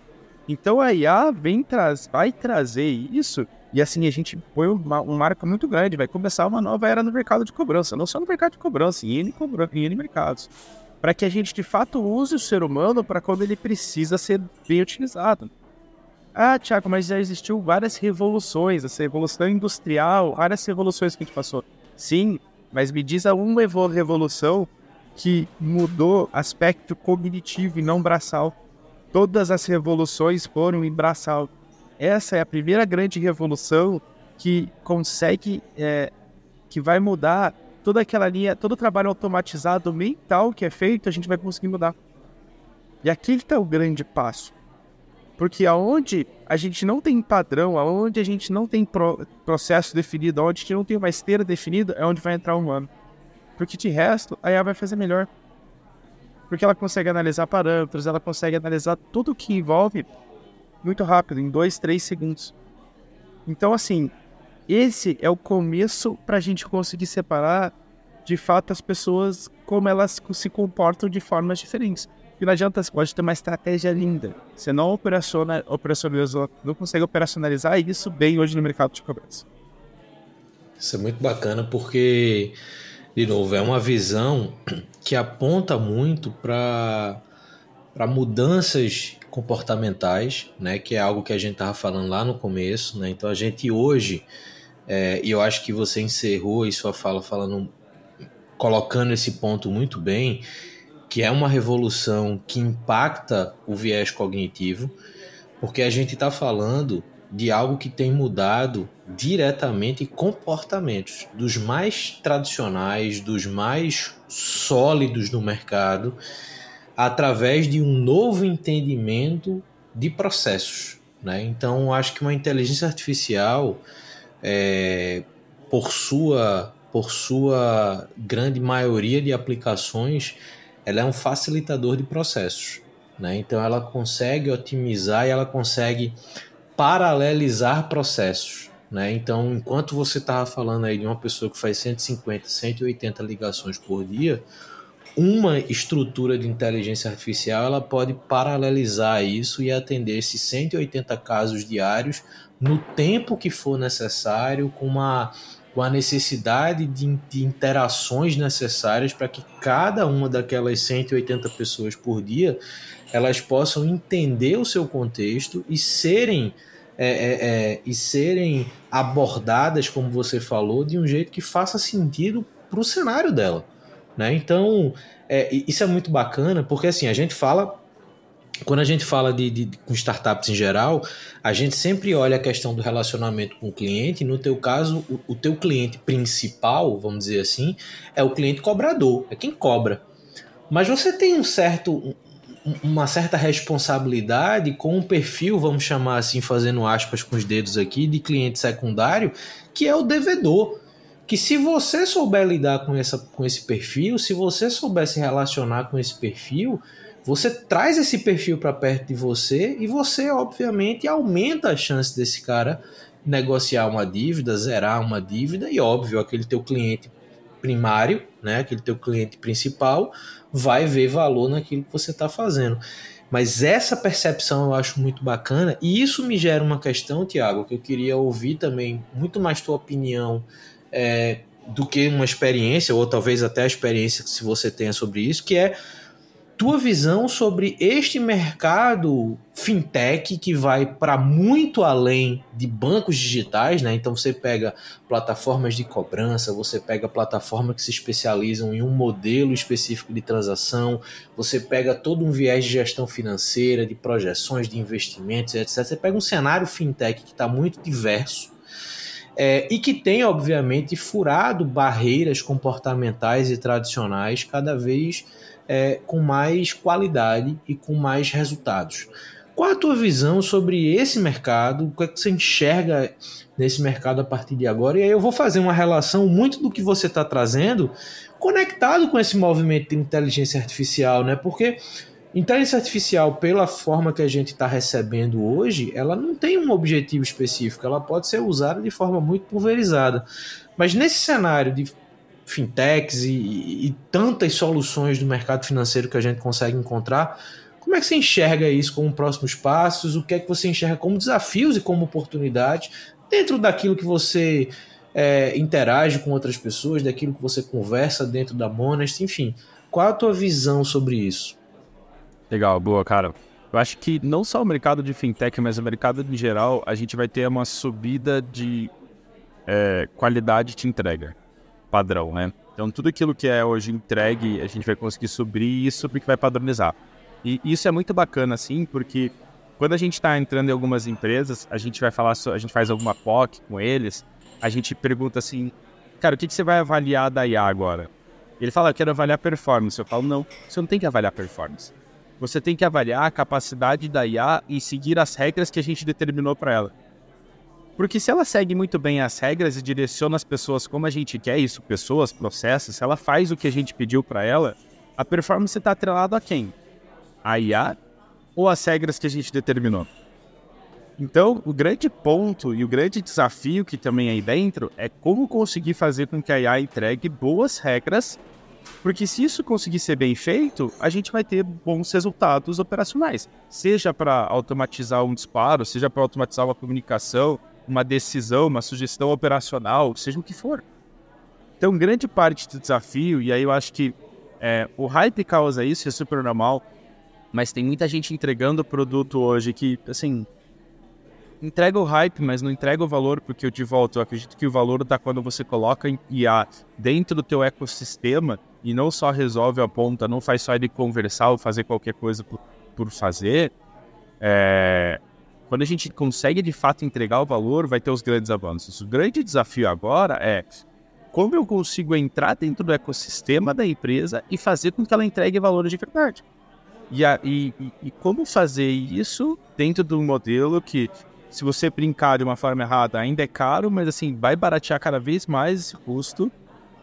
Então a IA vem traz, vai trazer isso, e assim a gente põe uma, um marco muito grande, vai começar uma nova era no mercado de cobrança, não só no mercado de cobrança, em N, cobrança, em N mercados para que a gente de fato use o ser humano para quando ele precisa ser bem utilizado. Ah, Tiago, mas já existiu várias revoluções, essa revolução industrial, várias revoluções que a gente passou. Sim, mas me diz a uma revolução que mudou aspecto cognitivo e não braçal. Todas as revoluções foram em braçal. Essa é a primeira grande revolução que consegue, é, que vai mudar toda aquela linha, todo o trabalho automatizado mental que é feito, a gente vai conseguir mudar. E aqui está o grande passo. Porque aonde a gente não tem padrão, aonde a gente não tem pro, processo definido, aonde a gente não tem uma esteira definida, é onde vai entrar o humano. Porque de resto, a IA vai fazer melhor. Porque ela consegue analisar parâmetros, ela consegue analisar tudo o que envolve muito rápido, em dois, três segundos. Então, assim, esse é o começo para a gente conseguir separar de fato as pessoas como elas se comportam de formas diferentes. E não adianta, você pode ter uma estratégia linda. Você não operaciona, operacionalizou, não consegue operacionalizar isso bem hoje no mercado de cobrança. Isso é muito bacana porque, de novo, é uma visão que aponta muito para mudanças comportamentais, né, que é algo que a gente estava falando lá no começo. Né? Então a gente hoje é, e eu acho que você encerrou aí sua fala falando, colocando esse ponto muito bem, que é uma revolução que impacta o viés cognitivo, porque a gente está falando de algo que tem mudado diretamente comportamentos dos mais tradicionais, dos mais sólidos do mercado, através de um novo entendimento de processos. Né? Então, acho que uma inteligência artificial é, por sua por sua grande maioria de aplicações, ela é um facilitador de processos. Né? Então ela consegue otimizar e ela consegue paralelizar processos. Né? Então, enquanto você estava falando aí de uma pessoa que faz 150, 180 ligações por dia, uma estrutura de inteligência artificial ela pode paralelizar isso e atender esses 180 casos diários no tempo que for necessário, com uma com a necessidade de, de interações necessárias para que cada uma daquelas 180 pessoas por dia elas possam entender o seu contexto e serem é, é, é, e serem abordadas, como você falou, de um jeito que faça sentido para o cenário dela. Né? Então, é, isso é muito bacana, porque assim, a gente fala quando a gente fala de, de, com startups em geral, a gente sempre olha a questão do relacionamento com o cliente. No teu caso, o, o teu cliente principal, vamos dizer assim, é o cliente cobrador, é quem cobra. Mas você tem um certo, uma certa responsabilidade com um perfil, vamos chamar assim, fazendo aspas com os dedos aqui, de cliente secundário, que é o devedor. Que se você souber lidar com, essa, com esse perfil, se você souber se relacionar com esse perfil, você traz esse perfil para perto de você e você, obviamente, aumenta a chance desse cara negociar uma dívida, zerar uma dívida e, óbvio, aquele teu cliente primário, né, aquele teu cliente principal, vai ver valor naquilo que você está fazendo. Mas essa percepção eu acho muito bacana e isso me gera uma questão, Tiago, que eu queria ouvir também muito mais tua opinião é, do que uma experiência, ou talvez até a experiência que se você tenha sobre isso, que é tua visão sobre este mercado fintech que vai para muito além de bancos digitais, né? Então você pega plataformas de cobrança, você pega plataformas que se especializam em um modelo específico de transação, você pega todo um viés de gestão financeira, de projeções de investimentos, etc. Você pega um cenário fintech que está muito diverso. É, e que tem, obviamente, furado barreiras comportamentais e tradicionais cada vez é, com mais qualidade e com mais resultados. Qual a tua visão sobre esse mercado? O que, é que você enxerga nesse mercado a partir de agora? E aí eu vou fazer uma relação muito do que você está trazendo conectado com esse movimento de inteligência artificial, né? Porque inteligência artificial, pela forma que a gente está recebendo hoje, ela não tem um objetivo específico, ela pode ser usada de forma muito pulverizada. Mas nesse cenário de fintechs e, e, tantas soluções do mercado financeiro que a gente consegue encontrar. Como é que você enxerga isso como próximos passos? O que é que você enxerga como desafios e como oportunidade dentro daquilo que você é, interage com outras pessoas, daquilo que você conversa dentro da Monest, enfim. Qual a tua visão sobre isso? Legal, boa, cara. Eu acho que não só o mercado de fintech, mas o mercado em geral, a gente vai ter uma subida de é, qualidade de entrega padrão, né? Então, tudo aquilo que é hoje entregue, a gente vai conseguir subir isso porque vai padronizar. E isso é muito bacana, assim, porque quando a gente está entrando em algumas empresas, a gente vai falar, a gente faz alguma POC com eles, a gente pergunta assim, cara, o que, que você vai avaliar da IA agora? Ele fala, eu quero avaliar performance. Eu falo, não, você não tem que avaliar performance. Você tem que avaliar a capacidade da IA e seguir as regras que a gente determinou para ela. Porque se ela segue muito bem as regras e direciona as pessoas como a gente quer isso, pessoas, processos, se ela faz o que a gente pediu para ela, a performance está atrelada a quem? A IA ou as regras que a gente determinou? Então, o grande ponto e o grande desafio que também é aí dentro é como conseguir fazer com que a IA entregue boas regras, porque se isso conseguir ser bem feito, a gente vai ter bons resultados operacionais, seja para automatizar um disparo, seja para automatizar uma comunicação, uma decisão, uma sugestão operacional, seja o que for. Então, grande parte do desafio, e aí eu acho que é, o hype causa isso, é super normal, mas tem muita gente entregando produto hoje que, assim, entrega o hype, mas não entrega o valor, porque eu de volta, eu acredito que o valor está quando você coloca IA dentro do teu ecossistema e não só resolve a ponta, não faz só ele conversar ou fazer qualquer coisa por, por fazer. É, quando a gente consegue de fato entregar o valor, vai ter os grandes avanços. O grande desafio agora é como eu consigo entrar dentro do ecossistema da empresa e fazer com que ela entregue valor de verdade. E, a, e, e, como fazer isso dentro de um modelo que, se você brincar de uma forma errada, ainda é caro, mas assim, vai baratear cada vez mais esse custo.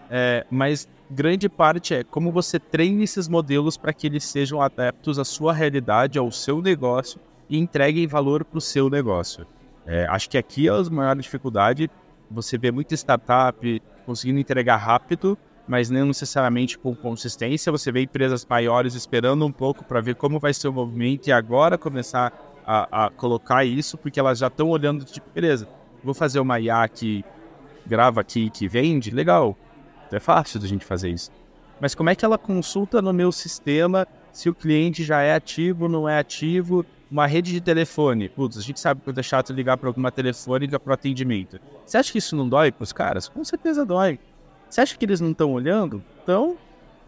É, mas grande parte é como você treina esses modelos para que eles sejam adeptos à sua realidade, ao seu negócio e entreguem valor para o seu negócio. É, acho que aqui é a maior dificuldade. Você vê muita startup conseguindo entregar rápido, mas não necessariamente com consistência. Você vê empresas maiores esperando um pouco para ver como vai ser o movimento e agora começar a, a colocar isso, porque elas já estão olhando, tipo, beleza, vou fazer uma IA que grava aqui que vende, legal. É fácil da gente fazer isso. Mas como é que ela consulta no meu sistema se o cliente já é ativo, não é ativo, uma rede de telefone. Putz, a gente sabe que é chato ligar para alguma telefônica para atendimento. Você acha que isso não dói para os caras? Com certeza dói. Você acha que eles não estão olhando? Então,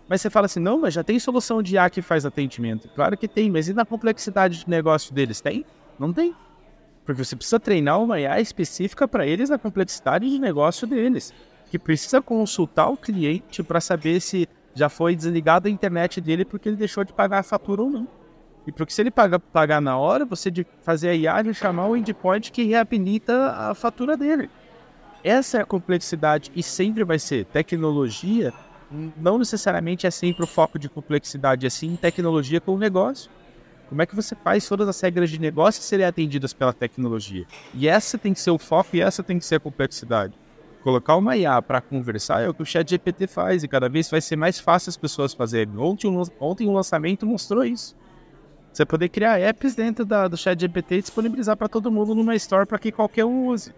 mas você fala assim, não, mas já tem solução de IA que faz atendimento. Claro que tem, mas e na complexidade de negócio deles? Tem? Não tem. Porque você precisa treinar uma IA específica para eles na complexidade de negócio deles. Que precisa consultar o cliente para saber se já foi desligado a internet dele porque ele deixou de pagar a fatura ou não. E porque se ele paga, pagar na hora, você de fazer a IA de chamar o endpoint que reabilita a fatura dele. Essa é a complexidade e sempre vai ser. Tecnologia não necessariamente é sempre o foco de complexidade, é sim tecnologia com o negócio. Como é que você faz todas as regras de negócio serem atendidas pela tecnologia? E essa tem que ser o foco e essa tem que ser a complexidade. Colocar uma IA para conversar é o que o chat GPT faz e cada vez vai ser mais fácil as pessoas fazerem. Ontem, ontem lançamento mostrou isso. Você poder criar apps dentro da, do chat GPT e disponibilizar para todo mundo numa store para que qualquer um use.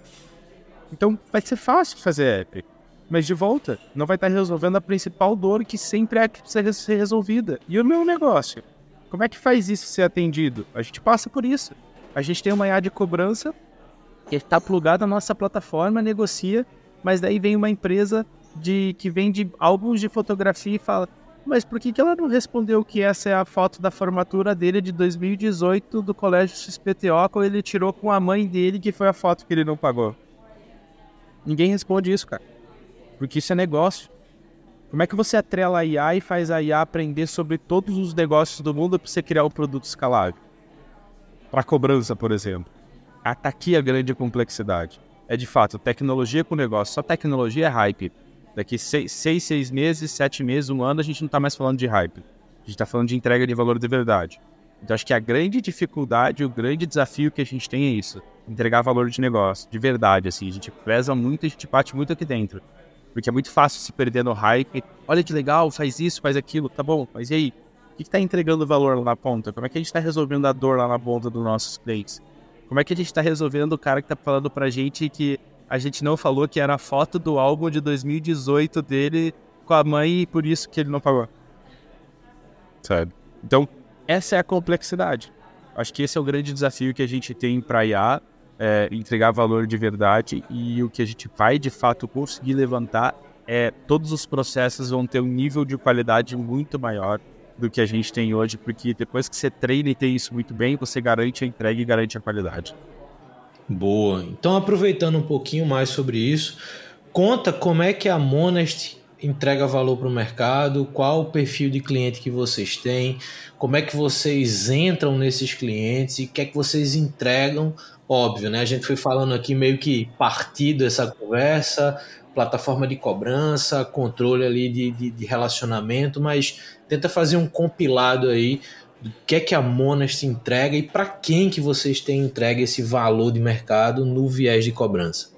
Então vai ser fácil fazer app. mas de volta, não vai estar resolvendo a principal dor que sempre é que precisa ser resolvida. E o meu negócio? Como é que faz isso ser atendido? A gente passa por isso. A gente tem uma IA de cobrança que está plugada na nossa plataforma, negocia, mas daí vem uma empresa de que vende álbuns de fotografia e fala: mas por que, que ela não respondeu que essa é a foto da formatura dele de 2018 do colégio XPTO, quando ele tirou com a mãe dele, que foi a foto que ele não pagou? Ninguém responde isso, cara. Porque isso é negócio. Como é que você atrela a IA e faz a IA aprender sobre todos os negócios do mundo para você criar um produto escalável? Para cobrança, por exemplo. Tá aqui a grande complexidade. É de fato, tecnologia com negócio. Só tecnologia é hype. Daqui seis, seis, seis meses, sete meses, um ano, a gente não está mais falando de hype. A gente está falando de entrega de valor de verdade. Então, acho que a grande dificuldade, o grande desafio que a gente tem é isso: entregar valor de negócio, de verdade. Assim, a gente preza muito, a gente bate muito aqui dentro. Porque é muito fácil se perder no hype. Olha que legal, faz isso, faz aquilo, tá bom, mas e aí? O que está entregando valor lá na ponta? Como é que a gente está resolvendo a dor lá na ponta dos nossos clientes? Como é que a gente está resolvendo o cara que está falando pra gente que a gente não falou que era a foto do álbum de 2018 dele com a mãe e por isso que ele não pagou. Sabe? Então, essa é a complexidade. Acho que esse é o grande desafio que a gente tem para IA, é, entregar valor de verdade e o que a gente vai de fato conseguir levantar é todos os processos vão ter um nível de qualidade muito maior do que a gente tem hoje, porque depois que você treina e tem isso muito bem, você garante a entrega e garante a qualidade. Boa. Então, aproveitando um pouquinho mais sobre isso, conta como é que a Monest entrega valor para o mercado, qual o perfil de cliente que vocês têm, como é que vocês entram nesses clientes e o que é que vocês entregam. Óbvio, né? A gente foi falando aqui meio que partido essa conversa, plataforma de cobrança, controle ali de, de, de relacionamento, mas tenta fazer um compilado aí do que é que a Monast entrega e para quem que vocês têm entregue esse valor de mercado no viés de cobrança.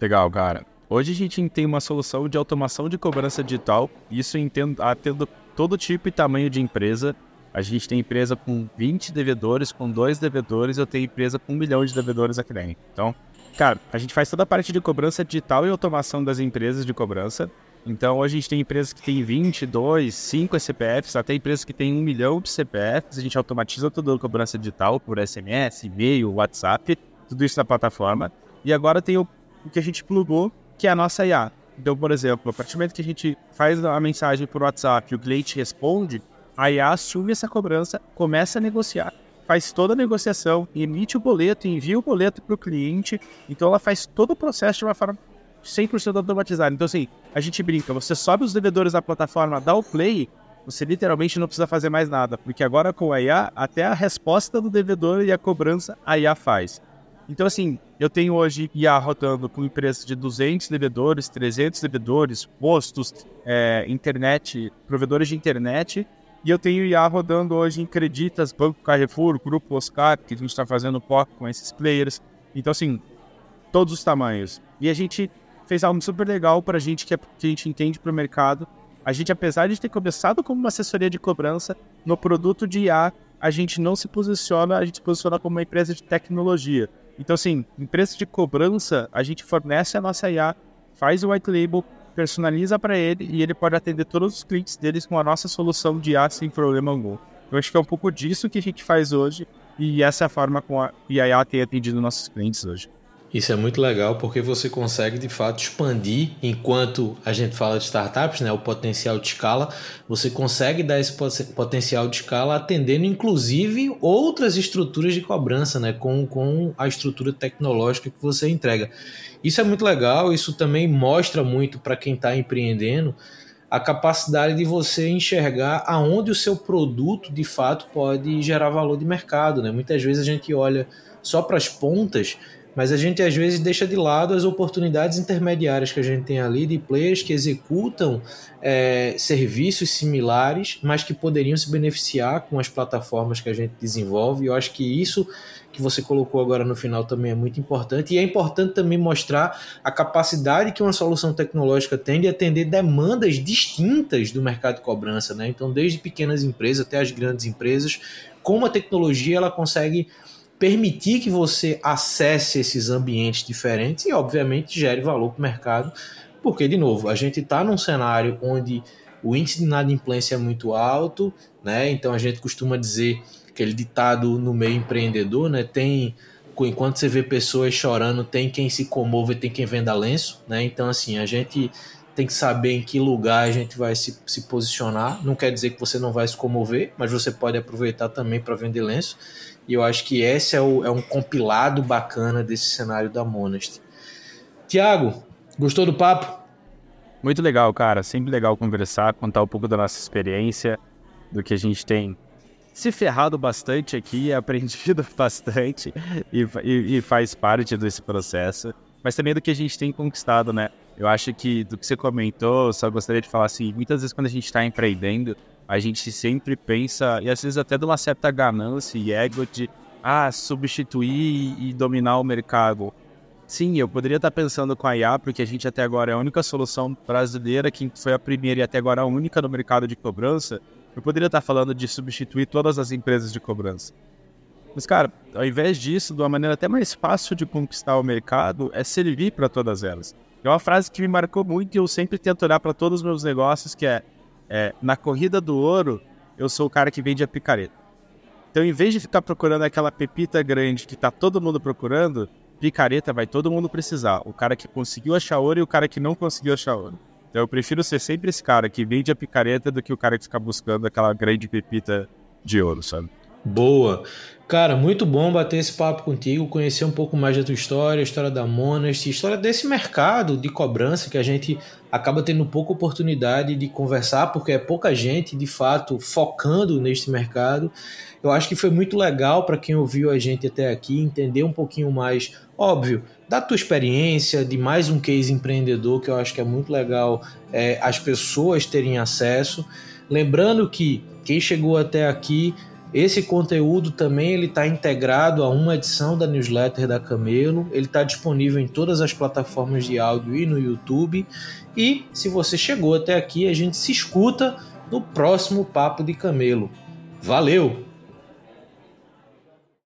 Legal, cara. Hoje a gente tem uma solução de automação de cobrança digital, isso atendo todo tipo e tamanho de empresa. A gente tem empresa com 20 devedores, com dois devedores, eu tenho empresa com um milhão de devedores aqui dentro. Então, cara, a gente faz toda a parte de cobrança digital e automação das empresas de cobrança. Então, hoje a gente tem empresas que têm 22, 5 CPFs, até empresas que têm 1 milhão de CPFs. A gente automatiza toda a cobrança digital por SMS, e-mail, WhatsApp, tudo isso na plataforma. E agora tem o, o que a gente plugou, que é a nossa IA. Então, por exemplo, a partir do momento que a gente faz a mensagem por WhatsApp e o cliente responde, a IA assume essa cobrança, começa a negociar, faz toda a negociação, emite o boleto, envia o boleto para o cliente. Então, ela faz todo o processo de uma forma 100% automatizado. Então, assim, a gente brinca, você sobe os devedores da plataforma, dá o play, você literalmente não precisa fazer mais nada, porque agora com a IA, até a resposta do devedor e a cobrança a IA faz. Então, assim, eu tenho hoje IA rodando com empresas de 200 devedores, 300 devedores, postos, é, internet, provedores de internet, e eu tenho IA rodando hoje em Creditas, Banco Carrefour, Grupo Oscar, que a gente está fazendo POC com esses players. Então, assim, todos os tamanhos. E a gente fez algo super legal para a gente que, é, que a gente entende para o mercado. A gente, apesar de ter começado como uma assessoria de cobrança, no produto de IA, a gente não se posiciona, a gente se posiciona como uma empresa de tecnologia. Então, assim, empresa de cobrança, a gente fornece a nossa IA, faz o white label, personaliza para ele e ele pode atender todos os clientes deles com a nossa solução de IA sem problema algum. Eu acho que é um pouco disso que a gente faz hoje e essa é a forma como a IA tem atendido nossos clientes hoje. Isso é muito legal porque você consegue de fato expandir enquanto a gente fala de startups, né, o potencial de escala, você consegue dar esse potencial de escala atendendo inclusive outras estruturas de cobrança, né, com, com a estrutura tecnológica que você entrega. Isso é muito legal, isso também mostra muito para quem está empreendendo a capacidade de você enxergar aonde o seu produto de fato pode gerar valor de mercado. Né? Muitas vezes a gente olha só para as pontas mas a gente às vezes deixa de lado as oportunidades intermediárias que a gente tem ali de players que executam é, serviços similares, mas que poderiam se beneficiar com as plataformas que a gente desenvolve. Eu acho que isso que você colocou agora no final também é muito importante. E é importante também mostrar a capacidade que uma solução tecnológica tem de atender demandas distintas do mercado de cobrança. Né? Então, desde pequenas empresas até as grandes empresas, como a tecnologia ela consegue permitir que você acesse esses ambientes diferentes e, obviamente, gere valor para o mercado porque, de novo, a gente está num cenário onde o índice de inadimplência é muito alto, né? Então a gente costuma dizer aquele ditado no meio empreendedor, né? Tem enquanto você vê pessoas chorando, tem quem se comove, tem quem venda lenço, né? Então assim, a gente tem que saber em que lugar a gente vai se, se posicionar. Não quer dizer que você não vai se comover, mas você pode aproveitar também para vender lenço. E eu acho que esse é, o, é um compilado bacana desse cenário da Monast. Tiago, gostou do papo? Muito legal, cara. Sempre legal conversar, contar um pouco da nossa experiência, do que a gente tem se ferrado bastante aqui, aprendido bastante e, e, e faz parte desse processo, mas também do que a gente tem conquistado, né? Eu acho que do que você comentou, só gostaria de falar assim, muitas vezes quando a gente está empreendendo, a gente sempre pensa, e às vezes até de uma certa ganância e ego de ah, substituir e dominar o mercado. Sim, eu poderia estar pensando com a IA, porque a gente até agora é a única solução brasileira que foi a primeira e até agora a única no mercado de cobrança. Eu poderia estar falando de substituir todas as empresas de cobrança. Mas, cara, ao invés disso, de uma maneira até mais fácil de conquistar o mercado, é servir para todas elas. É uma frase que me marcou muito e eu sempre tento olhar para todos os meus negócios, que é, é, na corrida do ouro, eu sou o cara que vende a picareta. Então, em vez de ficar procurando aquela pepita grande que está todo mundo procurando, picareta vai todo mundo precisar. O cara que conseguiu achar ouro e o cara que não conseguiu achar ouro. Então, eu prefiro ser sempre esse cara que vende a picareta do que o cara que fica buscando aquela grande pepita de ouro, sabe? Boa. Cara, muito bom bater esse papo contigo, conhecer um pouco mais da tua história, história da Monast, história desse mercado de cobrança que a gente acaba tendo pouca oportunidade de conversar, porque é pouca gente, de fato, focando neste mercado. Eu acho que foi muito legal para quem ouviu a gente até aqui entender um pouquinho mais, óbvio, da tua experiência, de mais um case empreendedor, que eu acho que é muito legal é, as pessoas terem acesso. Lembrando que quem chegou até aqui esse conteúdo também ele está integrado a uma edição da newsletter da Camelo. Ele está disponível em todas as plataformas de áudio e no YouTube. E se você chegou até aqui, a gente se escuta no próximo Papo de Camelo. Valeu!